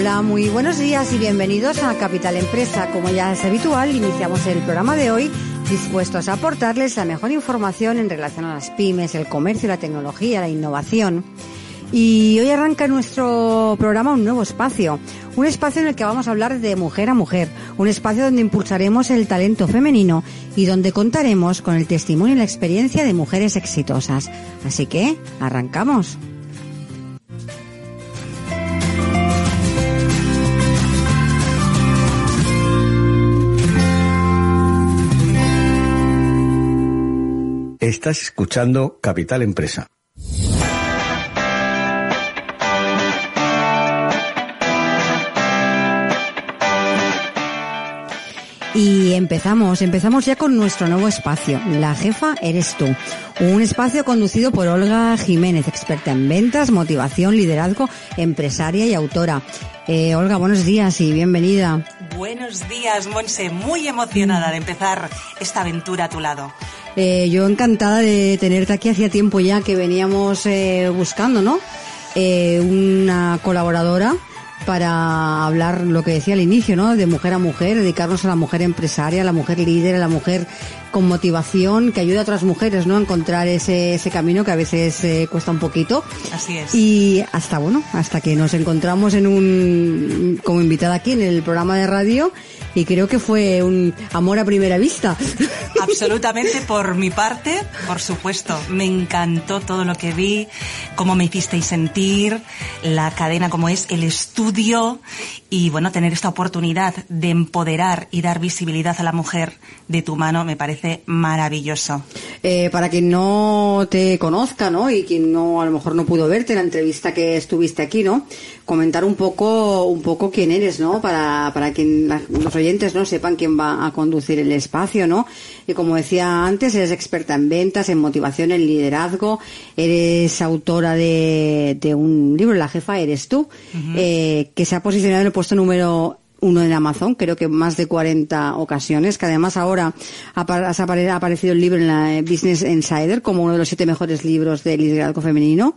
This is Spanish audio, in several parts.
Hola, muy buenos días y bienvenidos a Capital Empresa. Como ya es habitual, iniciamos el programa de hoy dispuestos a aportarles la mejor información en relación a las pymes, el comercio, la tecnología, la innovación. Y hoy arranca nuestro programa un nuevo espacio, un espacio en el que vamos a hablar de mujer a mujer, un espacio donde impulsaremos el talento femenino y donde contaremos con el testimonio y la experiencia de mujeres exitosas. Así que, arrancamos. Estás escuchando Capital Empresa. Y empezamos, empezamos ya con nuestro nuevo espacio, La Jefa Eres Tú. Un espacio conducido por Olga Jiménez, experta en ventas, motivación, liderazgo, empresaria y autora. Eh, Olga, buenos días y bienvenida. Buenos días, Monse. Muy emocionada de empezar esta aventura a tu lado. Eh, yo encantada de tenerte aquí. Hacía tiempo ya que veníamos eh, buscando, ¿no? Eh, una colaboradora para hablar lo que decía al inicio, ¿no? De mujer a mujer, dedicarnos a la mujer empresaria, a la mujer líder, a la mujer con motivación, que ayude a otras mujeres, ¿no? A encontrar ese, ese camino que a veces eh, cuesta un poquito. Así es. Y hasta, bueno, hasta que nos encontramos en un, como invitada aquí en el programa de radio y creo que fue un amor a primera vista. Absolutamente por mi parte, por supuesto. Me encantó todo lo que vi, cómo me hicisteis sentir, la cadena como es, el estudio estudio y bueno, tener esta oportunidad de empoderar y dar visibilidad a la mujer de tu mano me parece maravilloso. Eh, para quien no te conozca, ¿no? Y quien no, a lo mejor no pudo verte en la entrevista que estuviste aquí, ¿no? Comentar un poco, un poco quién eres, ¿no? Para, para que los oyentes, ¿no? Sepan quién va a conducir el espacio, ¿no? Y como decía antes, eres experta en ventas, en motivación, en liderazgo, eres autora de, de un libro, La jefa eres tú, eh, que se ha posicionado en el puesto número uno en Amazon, creo que más de 40 ocasiones, que además ahora ha aparecido el libro en la Business Insider como uno de los siete mejores libros de liderazgo femenino,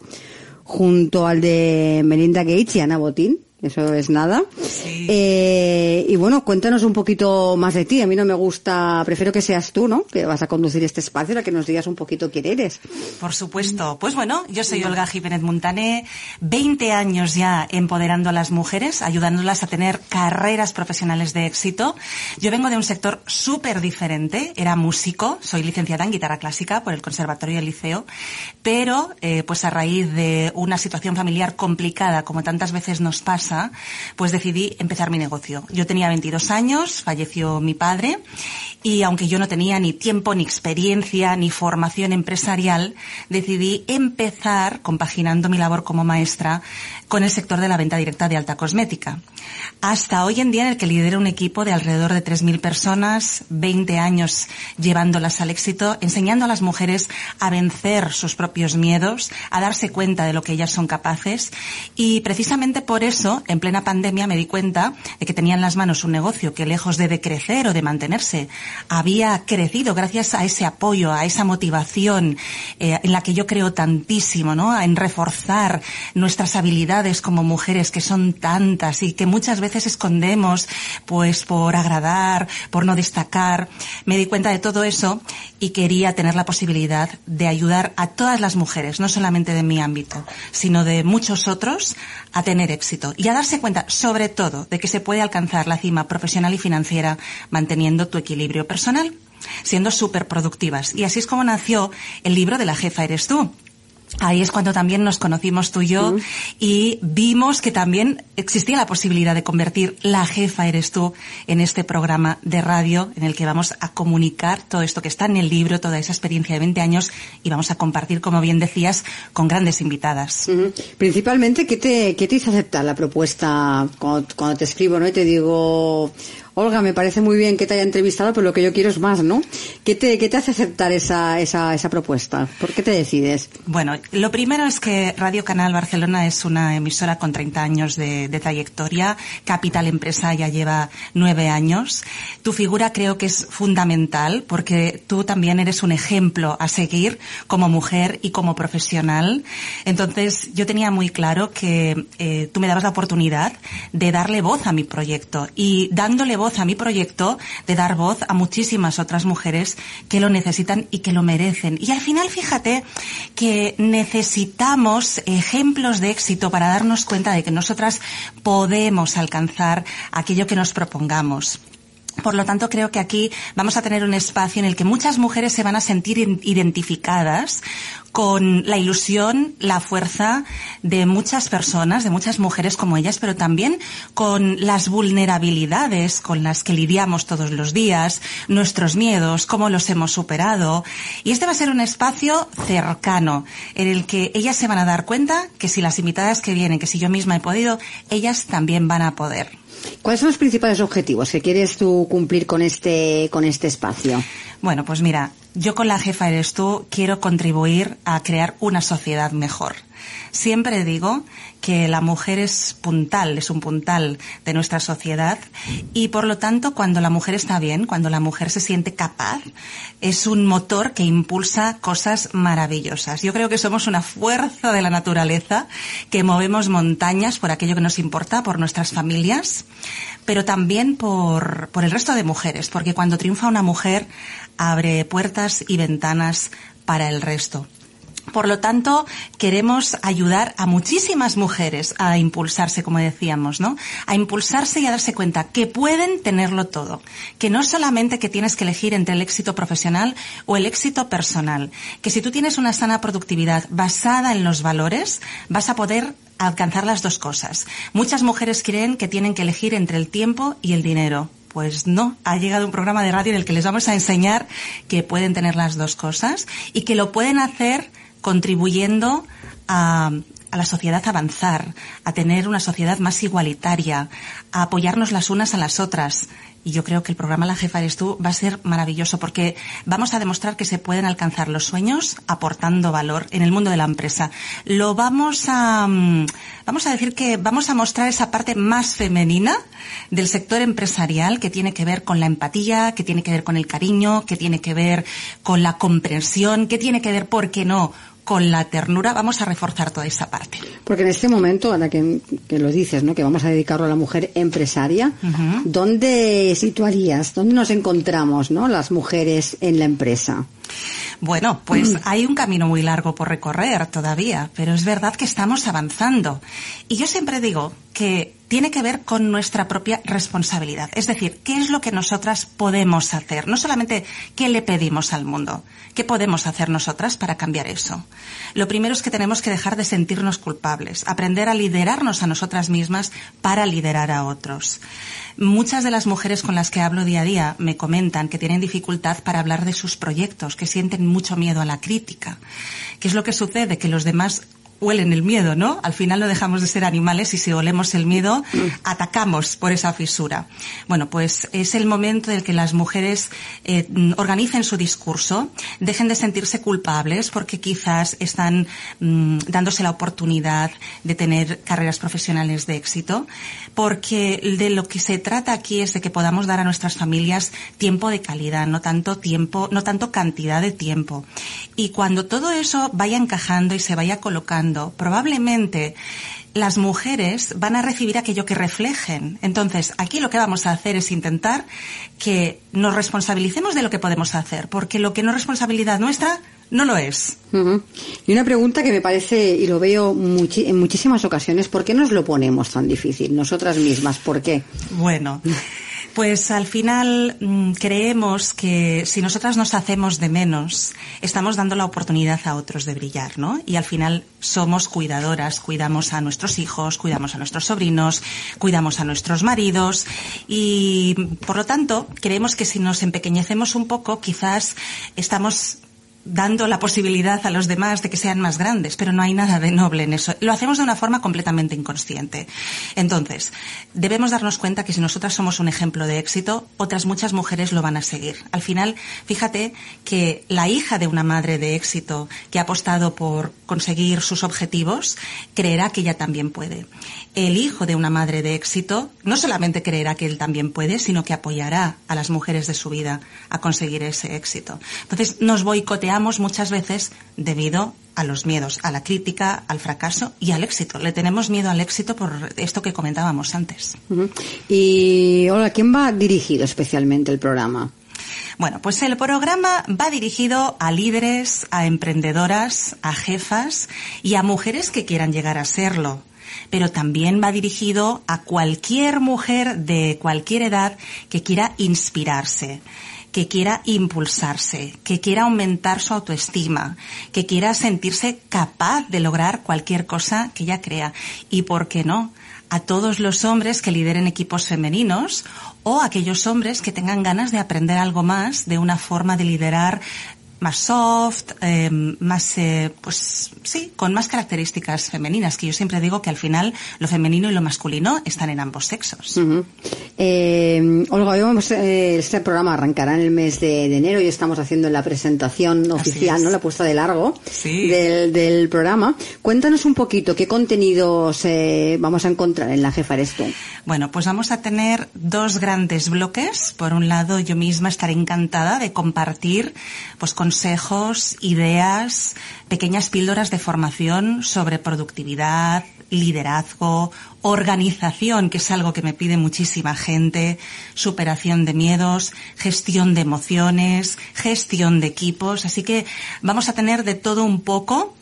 junto al de Melinda Gates y Ana Botín eso es nada. Sí. Eh, y bueno, cuéntanos un poquito más de ti. A mí no me gusta, prefiero que seas tú, ¿no? Que vas a conducir este espacio, para que nos digas un poquito quién eres. Por supuesto. Pues bueno, yo soy Olga Jiménez Montané, 20 años ya empoderando a las mujeres, ayudándolas a tener carreras profesionales de éxito. Yo vengo de un sector súper diferente, era músico, soy licenciada en guitarra clásica por el Conservatorio del Liceo, pero eh, pues a raíz de una situación familiar complicada, como tantas veces nos pasa, pues decidí empezar mi negocio. Yo tenía 22 años, falleció mi padre y aunque yo no tenía ni tiempo, ni experiencia, ni formación empresarial, decidí empezar compaginando mi labor como maestra con el sector de la venta directa de alta cosmética. Hasta hoy en día en el que lidero un equipo de alrededor de 3.000 personas, 20 años llevándolas al éxito, enseñando a las mujeres a vencer sus propios miedos, a darse cuenta de lo que ellas son capaces y precisamente por eso, en plena pandemia, me di cuenta de que tenía en las manos un negocio que lejos de decrecer o de mantenerse había crecido gracias a ese apoyo, a esa motivación eh, en la que yo creo tantísimo, ¿no? En reforzar nuestras habilidades como mujeres que son tantas y que muchas veces escondemos, pues por agradar, por no destacar. Me di cuenta de todo eso y quería tener la posibilidad de ayudar a todas las mujeres, no solamente de mi ámbito, sino de muchos otros, a tener éxito y a darse cuenta, sobre todo, de que se puede alcanzar la cima profesional y financiera manteniendo tu equilibrio personal, siendo súper productivas. Y así es como nació el libro de la jefa eres tú, Ahí es cuando también nos conocimos tú y yo y vimos que también existía la posibilidad de convertir la jefa eres tú en este programa de radio en el que vamos a comunicar todo esto que está en el libro, toda esa experiencia de 20 años y vamos a compartir, como bien decías, con grandes invitadas. Principalmente, ¿qué te, ¿qué te hizo aceptar la propuesta cuando, cuando te escribo ¿no? y te digo, Olga, me parece muy bien que te haya entrevistado, pero lo que yo quiero es más, ¿no? ¿Qué te, hace aceptar esa, propuesta? ¿Por qué te decides? Bueno, lo primero es que Radio Canal Barcelona es una emisora con 30 años de, de trayectoria. Capital Empresa ya lleva nueve años. Tu figura creo que es fundamental porque tú también eres un ejemplo a seguir como mujer y como profesional. Entonces, yo tenía muy claro que eh, tú me dabas la oportunidad de darle voz a mi proyecto y dándole voz voz a mi proyecto, de dar voz a muchísimas otras mujeres que lo necesitan y que lo merecen. Y al final, fíjate que necesitamos ejemplos de éxito para darnos cuenta de que nosotras podemos alcanzar aquello que nos propongamos. Por lo tanto, creo que aquí vamos a tener un espacio en el que muchas mujeres se van a sentir identificadas con la ilusión, la fuerza de muchas personas, de muchas mujeres como ellas, pero también con las vulnerabilidades con las que lidiamos todos los días, nuestros miedos, cómo los hemos superado. Y este va a ser un espacio cercano en el que ellas se van a dar cuenta que si las invitadas que vienen, que si yo misma he podido, ellas también van a poder. ¿Cuáles son los principales objetivos que quieres tú cumplir con este, con este espacio? Bueno, pues mira, yo con la jefa eres tú quiero contribuir a crear una sociedad mejor. Siempre digo que la mujer es puntal, es un puntal de nuestra sociedad y por lo tanto cuando la mujer está bien, cuando la mujer se siente capaz, es un motor que impulsa cosas maravillosas. Yo creo que somos una fuerza de la naturaleza que movemos montañas por aquello que nos importa, por nuestras familias, pero también por, por el resto de mujeres, porque cuando triunfa una mujer abre puertas y ventanas para el resto. Por lo tanto, queremos ayudar a muchísimas mujeres a impulsarse, como decíamos, ¿no? A impulsarse y a darse cuenta que pueden tenerlo todo. Que no solamente que tienes que elegir entre el éxito profesional o el éxito personal. Que si tú tienes una sana productividad basada en los valores, vas a poder alcanzar las dos cosas. Muchas mujeres creen que tienen que elegir entre el tiempo y el dinero. Pues no, ha llegado un programa de radio en el que les vamos a enseñar que pueden tener las dos cosas y que lo pueden hacer contribuyendo a, a la sociedad avanzar, a tener una sociedad más igualitaria, a apoyarnos las unas a las otras. Y yo creo que el programa La Jefa Eres Tú va a ser maravilloso porque vamos a demostrar que se pueden alcanzar los sueños aportando valor en el mundo de la empresa. Lo vamos a, mm, vamos a decir que vamos a mostrar esa parte más femenina del sector empresarial que tiene que ver con la empatía, que tiene que ver con el cariño, que tiene que ver con la comprensión, que tiene que ver, ¿por qué no?, con la ternura vamos a reforzar toda esa parte. Porque en este momento, ahora que, que lo dices, ¿no? que vamos a dedicarlo a la mujer empresaria, ¿dónde situarías, dónde nos encontramos ¿no? las mujeres en la empresa? Bueno, pues hay un camino muy largo por recorrer todavía, pero es verdad que estamos avanzando. Y yo siempre digo que tiene que ver con nuestra propia responsabilidad. Es decir, ¿qué es lo que nosotras podemos hacer? No solamente qué le pedimos al mundo, ¿qué podemos hacer nosotras para cambiar eso? Lo primero es que tenemos que dejar de sentirnos culpables, aprender a liderarnos a nosotras mismas para liderar a otros. Muchas de las mujeres con las que hablo día a día me comentan que tienen dificultad para hablar de sus proyectos, que sienten mucho miedo a la crítica. ¿Qué es lo que sucede? Que los demás huelen el miedo, ¿no? Al final no dejamos de ser animales y si olemos el miedo, atacamos por esa fisura. Bueno, pues es el momento en el que las mujeres eh, organicen su discurso, dejen de sentirse culpables porque quizás están mm, dándose la oportunidad de tener carreras profesionales de éxito, porque de lo que se trata aquí es de que podamos dar a nuestras familias tiempo de calidad, no tanto tiempo, no tanto cantidad de tiempo. Y cuando todo eso vaya encajando y se vaya colocando, probablemente las mujeres van a recibir aquello que reflejen. Entonces, aquí lo que vamos a hacer es intentar que nos responsabilicemos de lo que podemos hacer, porque lo que no es responsabilidad nuestra no lo es. Y una pregunta que me parece, y lo veo en muchísimas ocasiones, ¿por qué nos lo ponemos tan difícil nosotras mismas? ¿Por qué? Bueno. Pues al final mm, creemos que si nosotras nos hacemos de menos, estamos dando la oportunidad a otros de brillar, ¿no? Y al final somos cuidadoras, cuidamos a nuestros hijos, cuidamos a nuestros sobrinos, cuidamos a nuestros maridos y por lo tanto creemos que si nos empequeñecemos un poco, quizás estamos dando la posibilidad a los demás de que sean más grandes, pero no hay nada de noble en eso. Lo hacemos de una forma completamente inconsciente. Entonces, debemos darnos cuenta que si nosotras somos un ejemplo de éxito, otras muchas mujeres lo van a seguir. Al final, fíjate que la hija de una madre de éxito que ha apostado por conseguir sus objetivos, creerá que ella también puede. El hijo de una madre de éxito no solamente creerá que él también puede, sino que apoyará a las mujeres de su vida a conseguir ese éxito. Entonces, nos boicoteamos muchas veces debido a los miedos, a la crítica, al fracaso y al éxito. Le tenemos miedo al éxito por esto que comentábamos antes. Y hola, ¿quién va dirigido especialmente el programa? Bueno, pues el programa va dirigido a líderes, a emprendedoras, a jefas y a mujeres que quieran llegar a serlo. Pero también va dirigido a cualquier mujer de cualquier edad que quiera inspirarse que quiera impulsarse, que quiera aumentar su autoestima, que quiera sentirse capaz de lograr cualquier cosa que ella crea. Y por qué no, a todos los hombres que lideren equipos femeninos o aquellos hombres que tengan ganas de aprender algo más de una forma de liderar más soft, eh, más, eh, pues sí, con más características femeninas, que yo siempre digo que al final lo femenino y lo masculino están en ambos sexos. eh, Olga, eh, este programa arrancará en el mes de, enero y estamos haciendo la presentación oficial, ¿no? La puesta de largo del, del, programa. Cuéntanos un poquito qué contenidos eh, vamos a encontrar en la Jefa Eres Tú. Bueno, pues vamos a tener dos grandes bloques. Por un lado, yo misma estaré encantada de compartir, pues con consejos, ideas, pequeñas píldoras de formación sobre productividad, liderazgo, organización, que es algo que me pide muchísima gente, superación de miedos, gestión de emociones, gestión de equipos. Así que vamos a tener de todo un poco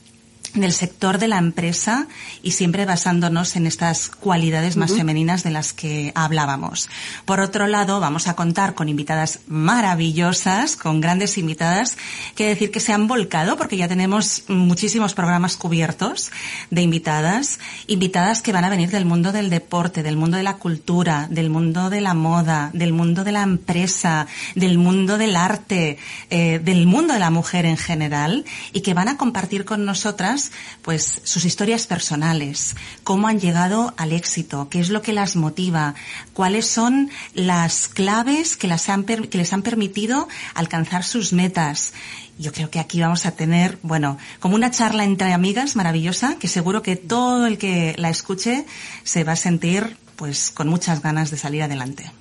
del sector de la empresa y siempre basándonos en estas cualidades más femeninas de las que hablábamos. Por otro lado, vamos a contar con invitadas maravillosas, con grandes invitadas, que decir que se han volcado porque ya tenemos muchísimos programas cubiertos de invitadas, invitadas que van a venir del mundo del deporte, del mundo de la cultura, del mundo de la moda, del mundo de la empresa, del mundo del arte, eh, del mundo de la mujer en general y que van a compartir con nosotras pues sus historias personales, cómo han llegado al éxito, qué es lo que las motiva, cuáles son las claves que, las han, que les han permitido alcanzar sus metas yo creo que aquí vamos a tener, bueno, como una charla entre amigas maravillosa, que seguro que todo el que la escuche se va a sentir pues con muchas ganas de salir adelante.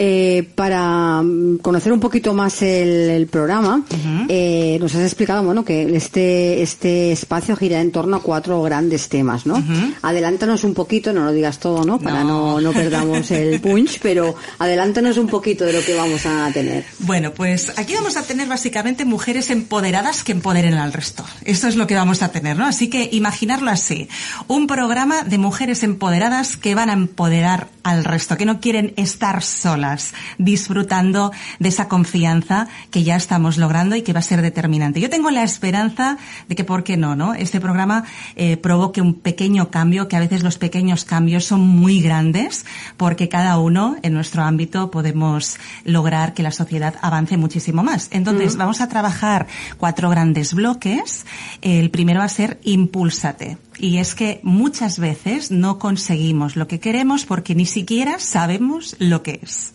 Eh, para mm, conocer un poquito más el, programa, eh, nos has explicado bueno que este este espacio gira en torno a cuatro grandes temas, ¿no? Adelántanos un poquito, no lo digas todo, ¿no? Para no, no, perdamos el punch, pero adelántanos un poquito de lo que vamos a tener. Bueno, pues aquí vamos a tener básicamente mujeres empoderadas que empoderen al resto. Esto es lo que vamos a tener, ¿no? Así que imaginarlo así, un programa de mujeres empoderadas que van a empoderar al resto, que no quieren estar estar solas, disfrutando de esa confianza que ya estamos logrando y que va a ser determinante. Yo tengo la esperanza de que, ¿por qué no, no? Este programa eh, provoque un pequeño cambio, que a veces los pequeños cambios son muy grandes, porque cada uno en nuestro ámbito podemos lograr que la sociedad avance muchísimo más. Entonces, vamos a trabajar cuatro grandes bloques. El primero va a ser Impúlsate. Y es que muchas veces no conseguimos lo que queremos porque ni siquiera sabemos lo que es.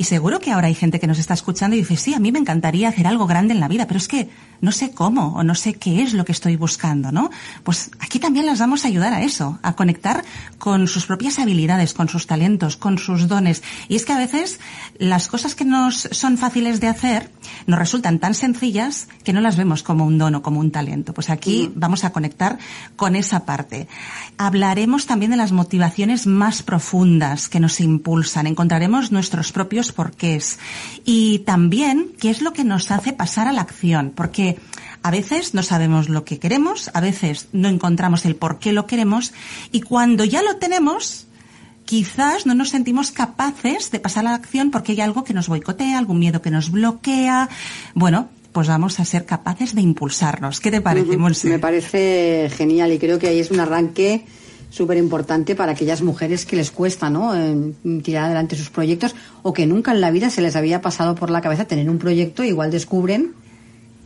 Y seguro que ahora hay gente que nos está escuchando y dice, sí, a mí me encantaría hacer algo grande en la vida, pero es que no sé cómo o no sé qué es lo que estoy buscando, ¿no? Pues aquí también las vamos a ayudar a eso, a conectar con sus propias habilidades, con sus talentos, con sus dones. Y es que a veces las cosas que nos son fáciles de hacer nos resultan tan sencillas que no las vemos como un don o como un talento. Pues aquí vamos a conectar con esa parte. Hablaremos también de las motivaciones más profundas que nos impulsan. Encontraremos nuestros propios porqués. Y también qué es lo que nos hace pasar a la acción. Porque a veces no sabemos lo que queremos, a veces no encontramos el por qué lo queremos y cuando ya lo tenemos, quizás no nos sentimos capaces de pasar a la acción porque hay algo que nos boicotea, algún miedo que nos bloquea. Bueno, pues vamos a ser capaces de impulsarnos. ¿Qué te parece, Monse? Me parece genial y creo que ahí es un arranque súper importante para aquellas mujeres que les cuesta ¿no? tirar adelante sus proyectos o que nunca en la vida se les había pasado por la cabeza tener un proyecto, igual descubren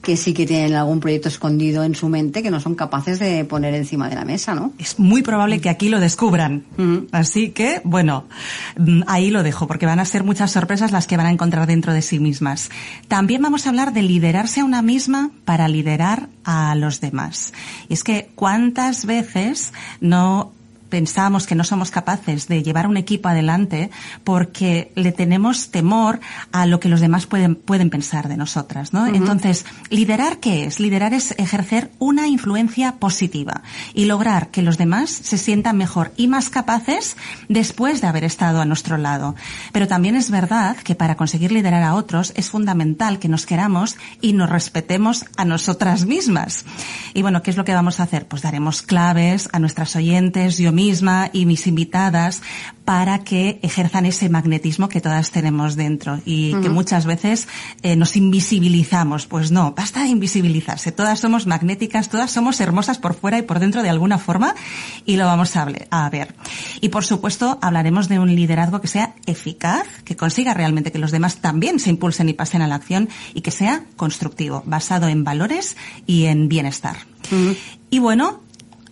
que sí que tienen algún proyecto escondido en su mente que no son capaces de poner encima de la mesa, ¿no? Es muy probable que aquí lo descubran. Así que, bueno, mm, ahí lo dejo, porque van a ser muchas sorpresas las que van a encontrar dentro de sí mismas. También vamos a hablar de liderarse a una misma para liderar a los demás. Y es que cuántas veces no pensamos que no somos capaces de llevar un equipo adelante porque le tenemos temor a lo que los demás pueden, pueden pensar de nosotras, ¿no? Entonces, liderar qué es? Liderar es ejercer una influencia positiva y lograr que los demás se sientan mejor y más capaces después de haber estado a nuestro lado. Pero también es verdad que para conseguir liderar a otros es fundamental que nos queramos y nos respetemos a nosotras mismas. Y bueno, ¿qué es lo que vamos a hacer? Pues daremos claves a nuestras oyentes, yo misma, misma y mis invitadas para que ejerzan ese magnetismo que todas tenemos dentro y que muchas veces eh, nos invisibilizamos. Pues no, basta de invisibilizarse. Todas somos magnéticas, todas somos hermosas por fuera y por dentro de alguna forma y lo vamos a, a ver. Y por supuesto hablaremos de un liderazgo que sea eficaz, que consiga realmente que los demás también se impulsen y pasen a la acción y que sea constructivo, basado en valores y en bienestar. Y bueno,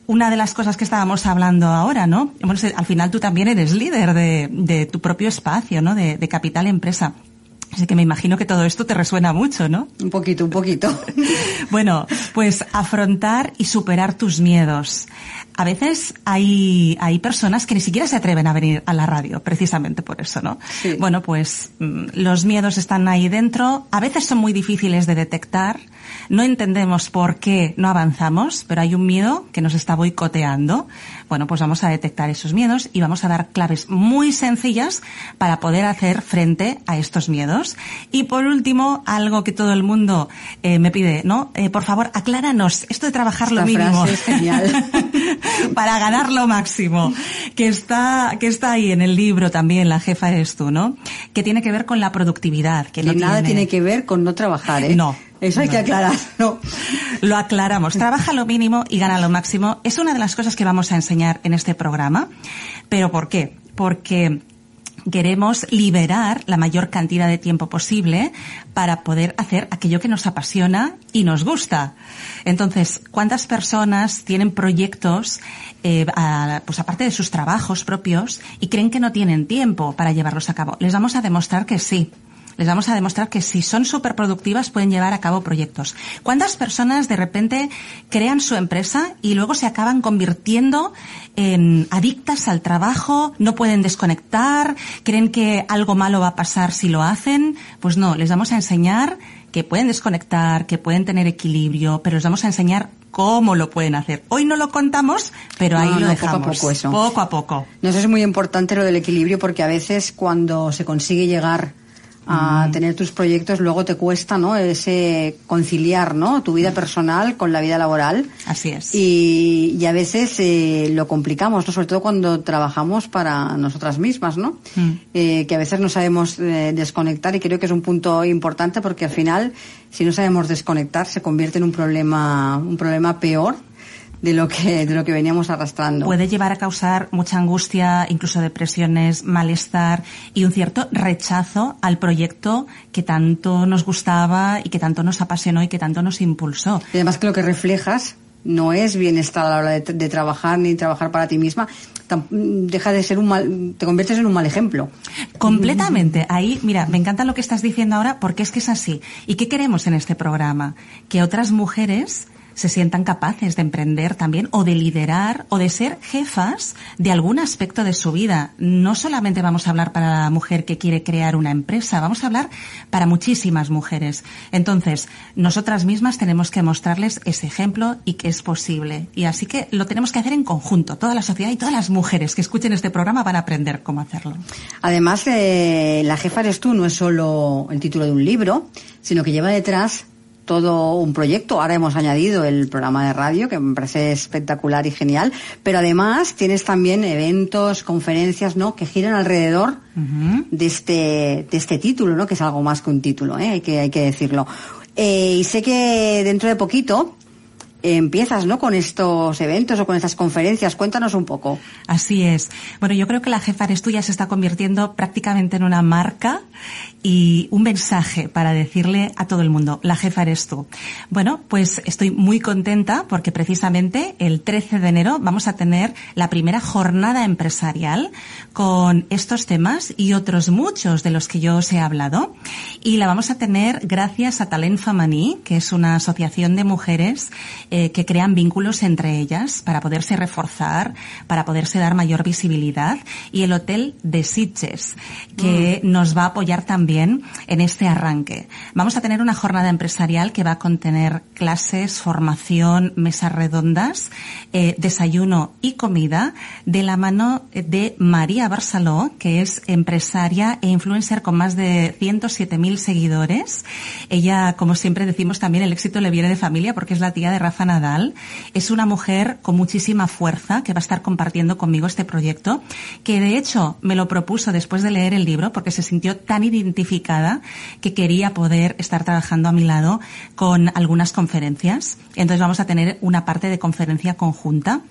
una de las cosas que estábamos hablando ahora, ¿no? Bueno, al final tú también eres líder de, de tu propio espacio, ¿no? De, de Capital Empresa. Así que me imagino que todo esto te resuena mucho, ¿no? Un poquito, un poquito. bueno, pues afrontar y superar tus miedos. A veces hay, hay personas que ni siquiera se atreven a venir a la radio, precisamente por eso, ¿no? Sí. Bueno, pues mm, los miedos están ahí dentro. A veces son muy difíciles de detectar. No entendemos por qué no avanzamos, pero hay un miedo que nos está boicoteando. Bueno, pues vamos a detectar esos miedos y vamos a dar claves muy sencillas para poder hacer frente a estos miedos. Y por último, algo que todo el mundo eh, me pide, ¿no? Eh, por favor, acláranos esto de trabajar Esta lo mínimo. frase es genial. para ganar lo máximo. Que está, que está ahí en el libro también, La jefa eres tú, ¿no? Que tiene que ver con la productividad. Que no nada tiene que ver con no trabajar, ¿eh? No. Eso hay No. que aclarar, ¿no? Lo aclaramos. Trabaja lo mínimo y gana lo máximo. Es una de las cosas que vamos a enseñar en este programa. ¿Pero por qué? Porque queremos liberar la mayor cantidad de tiempo posible para poder hacer aquello que nos apasiona y nos gusta. Entonces, ¿cuántas personas tienen proyectos, eh, pues aparte de sus trabajos propios, y creen que no tienen tiempo para llevarlos a cabo? Les vamos a demostrar que sí. Les vamos a demostrar que si son súper productivas pueden llevar a cabo proyectos. ¿Cuántas personas de repente crean su empresa y luego se acaban convirtiendo en adictas al trabajo, no pueden desconectar, creen que algo malo va a pasar si lo hacen? Pues no, les vamos a enseñar que pueden desconectar, que pueden tener equilibrio, pero les vamos a enseñar cómo lo pueden hacer. Hoy no lo contamos, pero ahí No, lo no, poco a dejamos. poco eso. Poco a poco. No, eso es muy importante lo del equilibrio porque a veces cuando se consigue llegar a tener tus proyectos, luego te cuesta, ¿no? Ese conciliar, ¿no? Tu vida personal con la vida laboral. Así es. Y, y a veces eh, lo complicamos, ¿no? Sobre todo cuando trabajamos para nosotras mismas, ¿no? Mm. Eh, que a veces no sabemos eh, desconectar y creo que es un punto importante porque al final, si no sabemos desconectar, se convierte en un problema, un problema peor de lo que de lo que veníamos arrastrando. Puede llevar a causar mucha angustia, incluso depresiones, malestar y un cierto rechazo al proyecto que tanto nos gustaba y que tanto nos apasionó y que tanto nos impulsó. Y además que lo que reflejas no es bienestar a la hora de, de trabajar ni trabajar para ti misma, deja de ser un mal, te conviertes en un mal ejemplo. Completamente. Ahí, mira, me encanta lo que estás diciendo ahora porque es que es así. ¿Y qué queremos en este programa? Que otras mujeres se sientan capaces de emprender también o de liderar o de ser jefas de algún aspecto de su vida. No solamente vamos a hablar para la mujer que quiere crear una empresa, vamos a hablar para muchísimas mujeres. Entonces, nosotras mismas tenemos que mostrarles ese ejemplo y que es posible. Y así que lo tenemos que hacer en conjunto. Toda la sociedad y todas las mujeres que escuchen este programa van a aprender cómo hacerlo. Además, eh, La jefa eres tú no es solo el título de un libro, sino que lleva detrás todo un proyecto. Ahora hemos añadido el programa de radio, que me parece espectacular y genial, pero además tienes también eventos, conferencias, ¿no?, que giran alrededor de este, de este título, ¿no?, que es algo más que un título, ¿eh? hay que, hay que decirlo. Eh, y sé que dentro de poquito empiezas, ¿no?, con estos eventos o con estas conferencias. Cuéntanos un poco. Así es. Bueno, yo creo que la jefa eres tú ya se está convirtiendo prácticamente en una marca y un mensaje para decirle a todo el mundo, la jefa eres tú. Bueno, pues estoy muy contenta porque precisamente el 13 de enero vamos a tener la primera jornada empresarial con estos temas y otros muchos de los que yo os he hablado. Y la vamos a tener gracias a Talent Femení, que es una asociación de mujeres eh, que crean vínculos entre ellas para poderse reforzar, para poderse dar mayor visibilidad. Y el Hotel de Sitges, que nos va a apoyar también en este arranque. Vamos a tener una jornada empresarial que va a contener clases, formación, mesas redondas, eh, desayuno y comida de la mano de María Barceló, que es empresaria e influencer con más de 107.000 seguidores. Ella, como siempre decimos también, el éxito le viene de familia porque es la tía de Rafa Nadal. Es una mujer con muchísima fuerza que va a estar compartiendo conmigo este proyecto, que de hecho me lo propuso después de leer el libro porque se sintió tan identificada que quería poder estar trabajando a mi lado con algunas conferencias. Entonces vamos a tener una parte de conferencia conjunta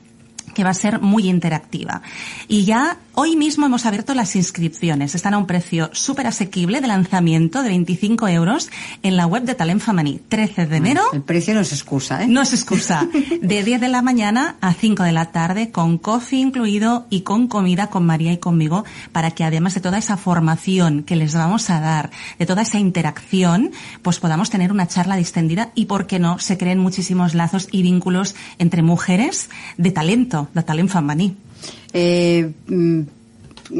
que va a ser muy interactiva. Y ya hoy mismo hemos abierto las inscripciones. Están a un precio súper asequible de lanzamiento de 25 euros en la web de Talent Femení. 13 de enero. El precio no es excusa, ¿eh? No es excusa. De 10 de la mañana a 5 de la tarde, con coffee incluido y con comida con María y conmigo, para que además de toda esa formación que les vamos a dar, de toda esa interacción, pues podamos tener una charla distendida y, ¿por qué no?, se creen muchísimos lazos y vínculos entre mujeres de talento, de talent femení. Eh, mm,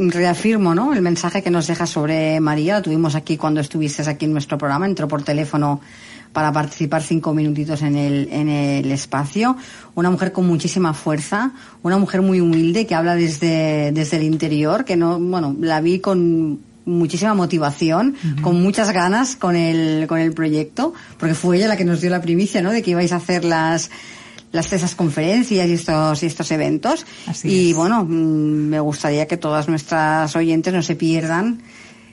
reafirmo ¿no? el mensaje que nos deja sobre María. Lo tuvimos aquí cuando estuviste aquí en nuestro programa. Entró por teléfono para participar cinco minutitos en el, en el espacio. Una mujer con muchísima fuerza, una mujer muy humilde que habla desde, desde el interior, que no, bueno, la vi con muchísima motivación, con muchas ganas con el, con el proyecto, porque fue ella la que nos dio la primicia, ¿no? De que ibais a hacer las, las esas conferencias y estos y estos eventos Así y es. bueno mm, me gustaría que todas nuestras oyentes no se pierdan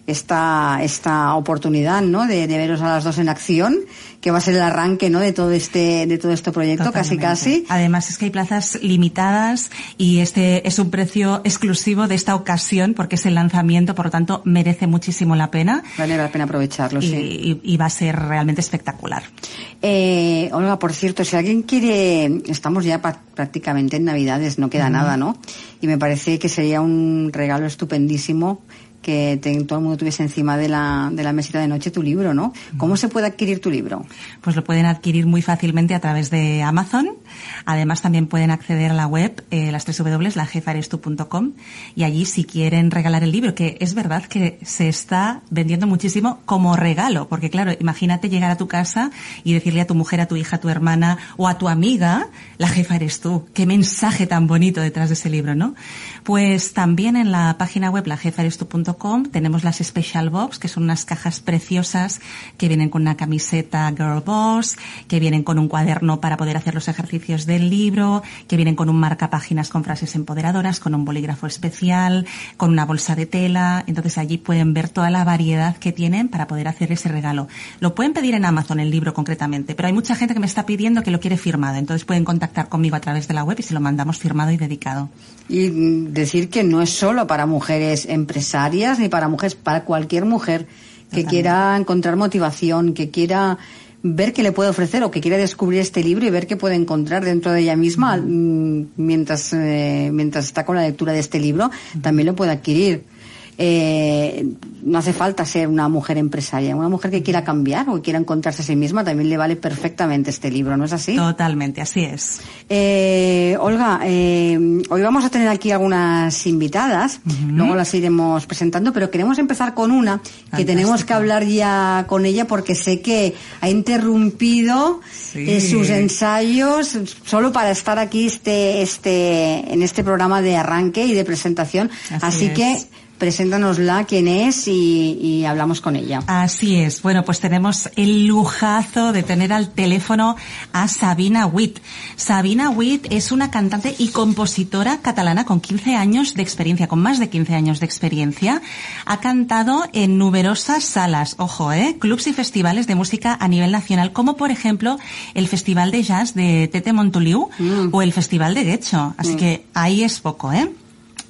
esta esta oportunidad no de, de veros a las dos en acción que va a ser el arranque no de todo este de todo este proyecto casi Totalmente. casi Además es que hay plazas limitadas y este es un precio exclusivo de esta ocasión porque es el lanzamiento, por lo tanto merece muchísimo la pena vale la pena aprovecharlo y, sí y- y va a ser realmente espectacular. Eh, Olga, por cierto, si alguien quiere, estamos ya prácticamente en Navidades, no queda nada, ¿no? Y me parece que sería un regalo estupendísimo que te- todo el mundo tuviese encima de la, de la mesita de noche tu libro, ¿no? ¿Cómo se puede adquirir tu libro? Pues lo pueden adquirir muy fácilmente a través de Amazon. Además también pueden acceder a la web, eh, las www.lajefarestu.com y allí si quieren regalar el libro, que es verdad que se está vendiendo muchísimo como regalo, porque claro, imagínate llegar a tu casa y decirle a tu mujer, a tu hija, a tu hermana o a tu amiga, la jefa eres tú. Qué mensaje tan bonito detrás de ese libro, ¿no? Pues también en la página web lajefarestu.com tenemos las Special Box, que son unas cajas preciosas que vienen con una camiseta Girl Boss, que vienen con un cuaderno para poder hacer los ejercicios del libro, que vienen con un marca páginas con frases empoderadoras, con un bolígrafo especial, con una bolsa de tela. Entonces allí pueden ver toda la variedad que tienen para poder hacer ese regalo. Lo pueden pedir en Amazon, el libro concretamente, pero hay mucha gente que me está pidiendo que lo quiere firmado. Entonces pueden contactar conmigo a través de la web y se lo mandamos firmado y dedicado. Y decir que no es solo para mujeres empresarias ni para mujeres, para cualquier mujer que quiera encontrar motivación, que quiera ver qué le puede ofrecer o que quiera descubrir este libro y ver qué puede encontrar dentro de ella misma mm, mientras, eh, mientras está con la lectura de este libro, también lo puede adquirir eh, no hace falta ser una mujer empresaria. Una mujer que quiera cambiar o que quiera encontrarse a sí misma también le vale perfectamente este libro, ¿no es así? Totalmente, así es. Eh, Olga, eh, hoy vamos a tener aquí algunas invitadas, luego las iremos presentando, pero queremos empezar con una que tenemos que hablar ya con ella porque sé que ha interrumpido eh, sus ensayos solo para estar aquí este, este, en este programa de arranque y de presentación. Así, que Preséntanosla quién es y, hablamos con ella. Así es. Bueno, pues tenemos el lujazo de tener al teléfono a Sabina Witt. Sabina Witt es una cantante y compositora catalana con 15 años de experiencia, con más de 15 años de experiencia. Ha cantado en numerosas salas, ojo, eh, clubs y festivales de música a nivel nacional, como por ejemplo el Festival de Jazz de Tete Montoliu mm. o el Festival de Guecho. Así mm. que ahí es poco, ¿eh?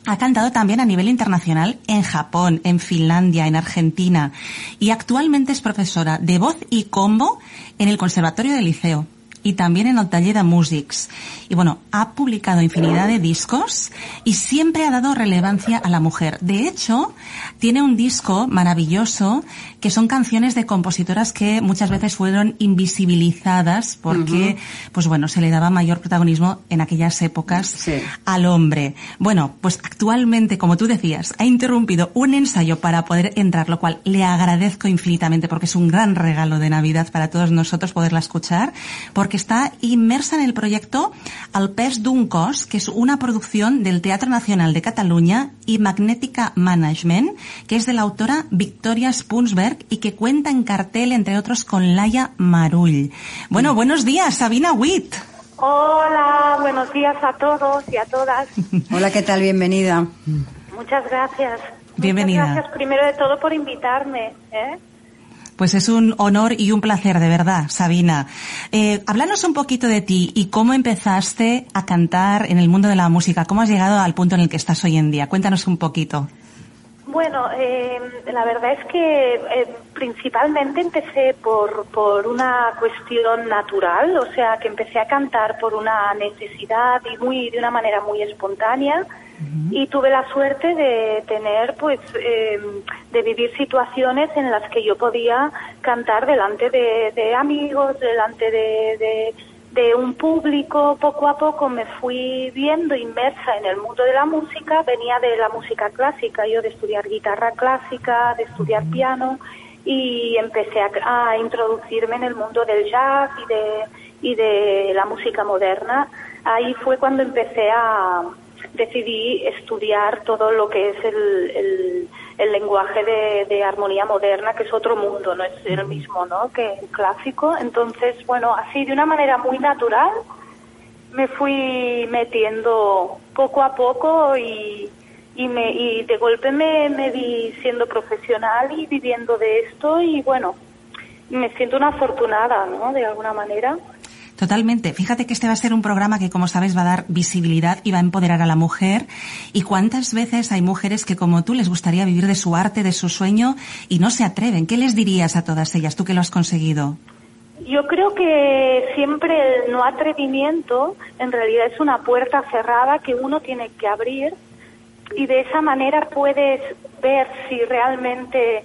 Ha cantado también a nivel internacional en Japón, en Finlandia, en Argentina y actualmente es profesora de voz y combo en el Conservatorio del Liceo y también en el taller de Musics. Y bueno, ha publicado infinidad de discos y siempre ha dado relevancia a la mujer. De hecho, tiene un disco maravilloso que son canciones de compositoras que muchas veces fueron invisibilizadas porque, pues bueno, se le daba mayor protagonismo en aquellas épocas al hombre. Bueno, pues actualmente, como tú decías, ha interrumpido un ensayo para poder entrar, lo cual le agradezco infinitamente porque es un gran regalo de Navidad para todos nosotros poderla escuchar, porque está inmersa en el proyecto Al pes d'un cos, que es una producción del Teatro Nacional de Cataluña y Magnética Management, que es de la autora Victoria Spunsberg y que cuenta en cartel, entre otros, con Laia Marull. Bueno, buenos días, Sabina Witt. Hola, buenos días a todos y a todas. Hola, ¿qué tal? Bienvenida. Muchas gracias. Bienvenida. Muchas gracias primero de todo por invitarme. ¿eh? Pues es un honor y un placer, de verdad, Sabina. Eh, háblanos un poquito de ti y cómo empezaste a cantar en el mundo de la música. ¿Cómo has llegado al punto en el que estás hoy en día? Cuéntanos un poquito. Bueno, eh, la verdad es que eh, principalmente empecé por, por una cuestión natural, o sea, que empecé a cantar por una necesidad y muy de una manera muy espontánea. Y tuve la suerte de tener, pues, em, de vivir situaciones en las que yo podía cantar delante de, amigos, delante de, de, un público. Poco a poco me fui viendo inmersa en el mundo de la música. Venía de la música clásica, yo de estudiar guitarra clásica, de estudiar piano y empecé a, a introducirme en el mundo del jazz y de, y de la música moderna. Ahí fue cuando empecé a decidí estudiar todo lo que es el, el, lenguaje de, armonía moderna, que es otro mundo, no es el mismo ¿no? que el clásico. Entonces, bueno, así de una manera muy natural me fui metiendo poco a poco y, y, me, y de golpe me, me vi siendo profesional y viviendo de esto y bueno, me siento una afortunada, ¿no? De alguna manera. Totalmente. Fíjate que este va a ser un programa que, como sabes, va a dar visibilidad y va a empoderar a la mujer. ¿Y cuántas veces hay mujeres que, como tú, les gustaría vivir de su arte, de su sueño y no se atreven? ¿Qué les dirías a todas ellas, tú que lo has conseguido? Yo creo que siempre el no atrevimiento en realidad es una puerta cerrada que uno tiene que abrir y de esa manera puedes ver si realmente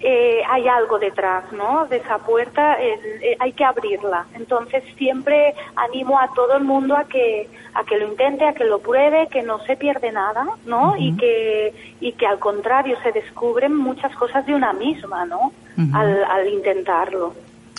eh, hay algo detrás, ¿no? De esa puerta eh, hay que abrirla. Entonces siempre animo a todo el mundo a que a que lo intente, a que lo pruebe, que no se pierde nada, ¿no? Y que y que al contrario se descubren muchas cosas de una misma, ¿no? al, al intentarlo.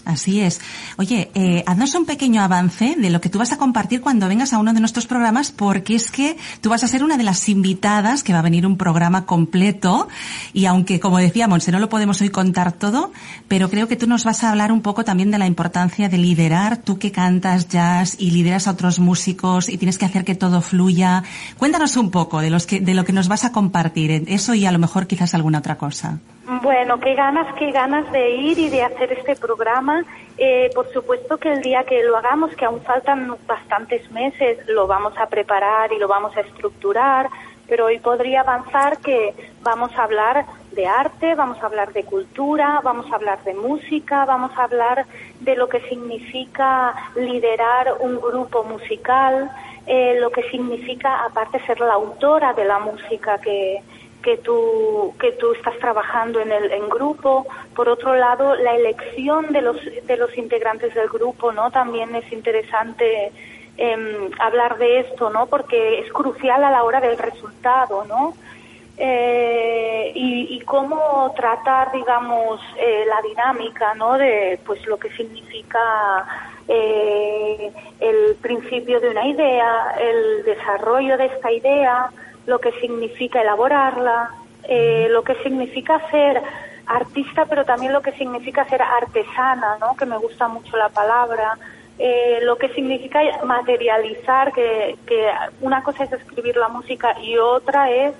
Así es. Oye, eh, haznos un pequeño avance de lo que tú vas a compartir cuando vengas a uno de nuestros programas, porque es que tú vas a ser una de las invitadas que va a venir un programa completo. Y aunque, como decía Monse, no lo podemos hoy contar todo, pero creo que tú nos vas a hablar un poco también de la importancia de liderar, tú que cantas jazz y lideras a otros músicos y tienes que hacer que todo fluya. Cuéntanos un poco de, los que, de lo que nos vas a compartir, eso y a lo mejor quizás alguna otra cosa. Bueno, qué ganas, qué ganas de ir y de hacer este programa. Eh, por supuesto que el día que lo hagamos, que aún faltan bastantes meses, lo vamos a preparar y lo vamos a estructurar, pero hoy podría avanzar que vamos a hablar de arte, vamos a hablar de cultura, vamos a hablar de música, vamos a hablar de lo que significa liderar un grupo musical, eh, lo que significa aparte ser la autora de la música que, que tú, que tú estás trabajando en el en grupo. Por otro lado, la elección de los, de los integrantes del grupo, ¿no? También es interesante em, hablar de esto, ¿no? Porque es crucial a la hora del resultado, ¿no? Eh, y, cómo tratar, digamos, eh, la dinámica, ¿no? De, pues, lo que significa eh, el principio de una idea, el desarrollo de esta idea, lo que significa elaborarla, eh, lo que significa ser artista, pero también lo que significa ser artesana, ¿no? que me gusta mucho la palabra, eh, lo que significa materializar, que, que una cosa es escribir la música y otra es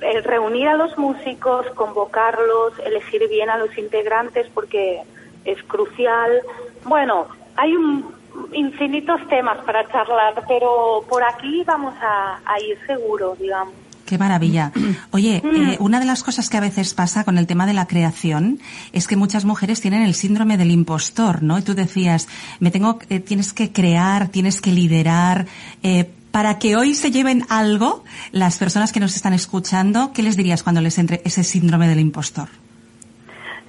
el reunir a los músicos, convocarlos, elegir bien a los integrantes porque es crucial. Bueno, hay un infinitos temas para charlar, pero por aquí vamos a, ir seguro, digamos. Qué maravilla. Oye, mm. eh, una de las cosas que a veces pasa con el tema de la creación es que muchas mujeres tienen el síndrome del impostor, ¿no? Y tú decías, me tengo, eh, tienes que crear, tienes que liderar. Eh, para que hoy se lleven algo, las personas que nos están escuchando, ¿qué les dirías cuando les entre ese síndrome del impostor?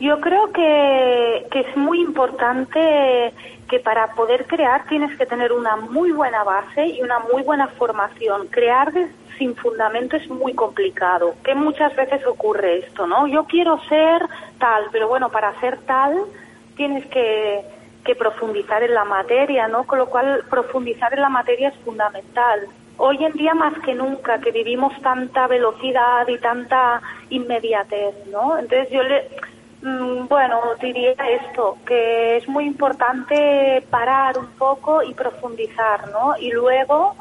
Yo creo que, es muy importante que para poder crear tienes que tener una muy buena base y una muy buena formación. Crear sin fundamento es muy complicado, que muchas veces ocurre esto, ¿no? Yo quiero ser tal, pero bueno, para ser tal tienes que, que profundizar en la materia, ¿no? Con lo cual profundizar en la materia es fundamental. Hoy en día más que nunca, que vivimos tanta velocidad y tanta inmediatez, ¿no? Entonces yo le, bueno, diría esto, que es muy importante parar un poco y profundizar, ¿no? Y luego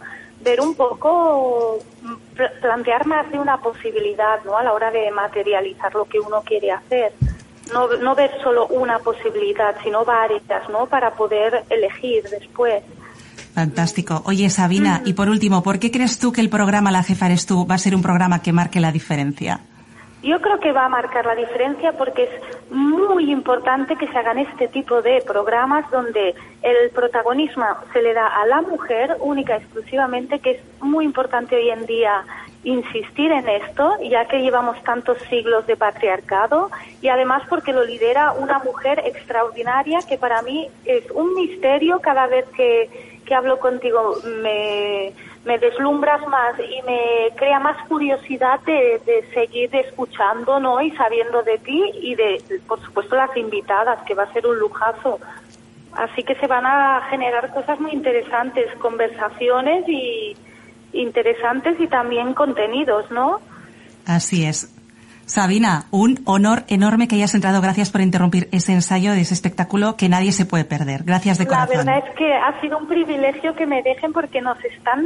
ver un poco, mm, plantear más de una posibilidad, ¿no? A la hora de materializar lo que uno quiere hacer. No, no ver solo una posibilidad, sino varias, ¿no? Para poder elegir después. Fantástico. Oye, Sabina, mm. y por último, ¿por qué crees tú que el programa La Jefa Eres Tú va a ser un programa que marque la diferencia? Yo creo que va a marcar la diferencia porque es muy importante que se hagan este tipo de programas donde el protagonismo se le da a la mujer única y exclusivamente, que es muy importante hoy en día insistir en esto, ya que llevamos tantos siglos de patriarcado y además porque lo lidera una mujer extraordinaria que para mí es un misterio cada vez que, que hablo contigo. Me, me deslumbras más y me crea más curiosidad de, de, seguir escuchando ¿no? y sabiendo de ti y de, por supuesto, las invitadas, que va a ser un lujazo. Así que se van a generar cosas muy interesantes, conversaciones y interesantes y también contenidos, ¿no? Así es. Sabina, un honor enorme que hayas entrado. Gracias por interrumpir ese ensayo de ese espectáculo que nadie se puede perder. Gracias de corazón. La verdad es que ha sido un privilegio que me dejen porque nos están